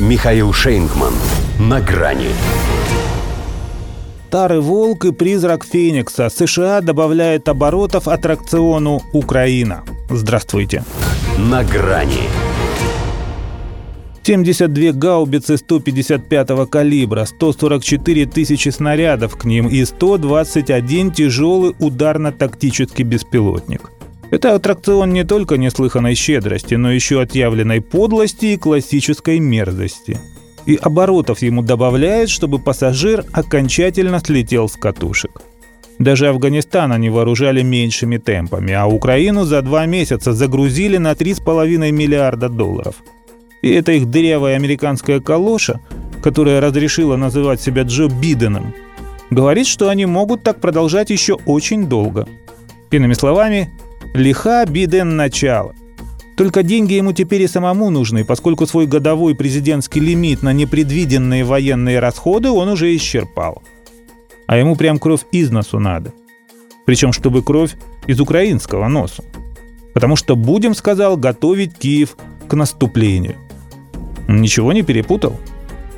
Михаил Шейнгман. На грани. Старый волк и призрак Феникса. США добавляет оборотов аттракциону «Украина». Здравствуйте. На грани. 72 гаубицы 155 калибра, 144 тысячи снарядов к ним и 121 тяжелый ударно-тактический беспилотник. Это аттракцион не только неслыханной щедрости, но еще отъявленной подлости и классической мерзости. И оборотов ему добавляет, чтобы пассажир окончательно слетел с катушек. Даже Афганистан они вооружали меньшими темпами, а Украину за два месяца загрузили на 3,5 миллиарда долларов. И это их дырявая американская калоша, которая разрешила называть себя Джо Биденом, говорит, что они могут так продолжать еще очень долго. Иными словами, Лиха Биден начало. Только деньги ему теперь и самому нужны, поскольку свой годовой президентский лимит на непредвиденные военные расходы он уже исчерпал. А ему прям кровь из носу надо. Причем, чтобы кровь из украинского носу. Потому что будем, сказал, готовить Киев к наступлению. Ничего не перепутал?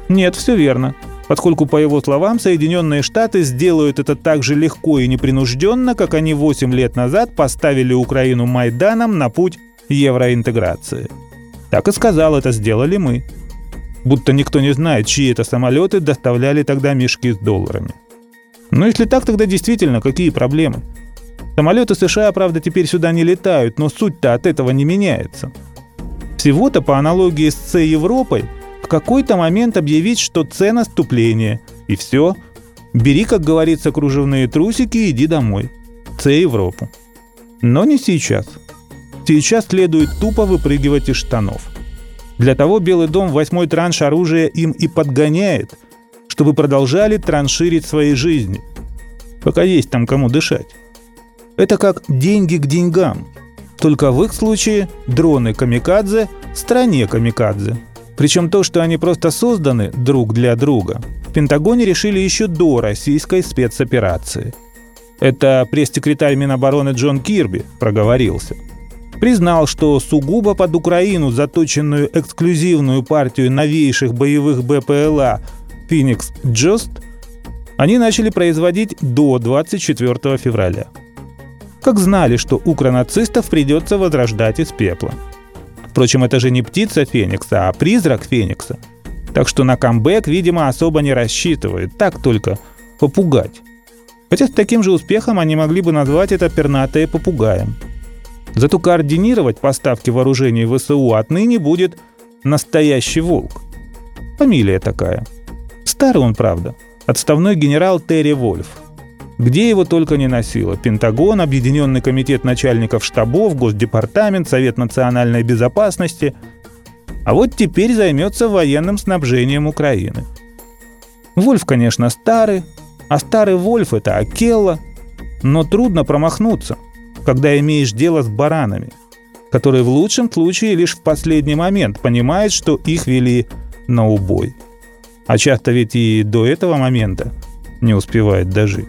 Нет, все верно поскольку, по его словам, Соединенные Штаты сделают это так же легко и непринужденно, как они 8 лет назад поставили Украину Майданом на путь евроинтеграции. Так и сказал, это сделали мы. Будто никто не знает, чьи это самолеты доставляли тогда мешки с долларами. Ну если так, тогда действительно какие проблемы? Самолеты США, правда, теперь сюда не летают, но суть-то от этого не меняется. Всего-то по аналогии с С-Европой – в какой-то момент объявить, что це наступление. И все. Бери, как говорится, кружевные трусики и иди домой. Це Европу. Но не сейчас. Сейчас следует тупо выпрыгивать из штанов. Для того Белый дом восьмой транш оружия им и подгоняет, чтобы продолжали транширить свои жизни. Пока есть там кому дышать. Это как деньги к деньгам. Только в их случае дроны камикадзе стране камикадзе. Причем то, что они просто созданы друг для друга, в Пентагоне решили еще до российской спецоперации. Это пресс-секретарь Минобороны Джон Кирби проговорился. Признал, что сугубо под Украину заточенную эксклюзивную партию новейших боевых БПЛА «Феникс Джост» они начали производить до 24 февраля. Как знали, что укронацистов придется возрождать из пепла – Впрочем, это же не птица Феникса, а призрак Феникса. Так что на камбэк, видимо, особо не рассчитывают, так только попугать. Хотя с таким же успехом они могли бы назвать это пернатое попугаем. Зато координировать поставки вооружений ВСУ отныне будет настоящий волк. Фамилия такая. Старый он, правда. Отставной генерал Терри Вольф – где его только не носило. Пентагон, Объединенный комитет начальников штабов, Госдепартамент, Совет национальной безопасности. А вот теперь займется военным снабжением Украины. Вольф, конечно, старый, а старый Вольф — это Акелла. Но трудно промахнуться, когда имеешь дело с баранами, которые в лучшем случае лишь в последний момент понимают, что их вели на убой. А часто ведь и до этого момента не успевает дожить.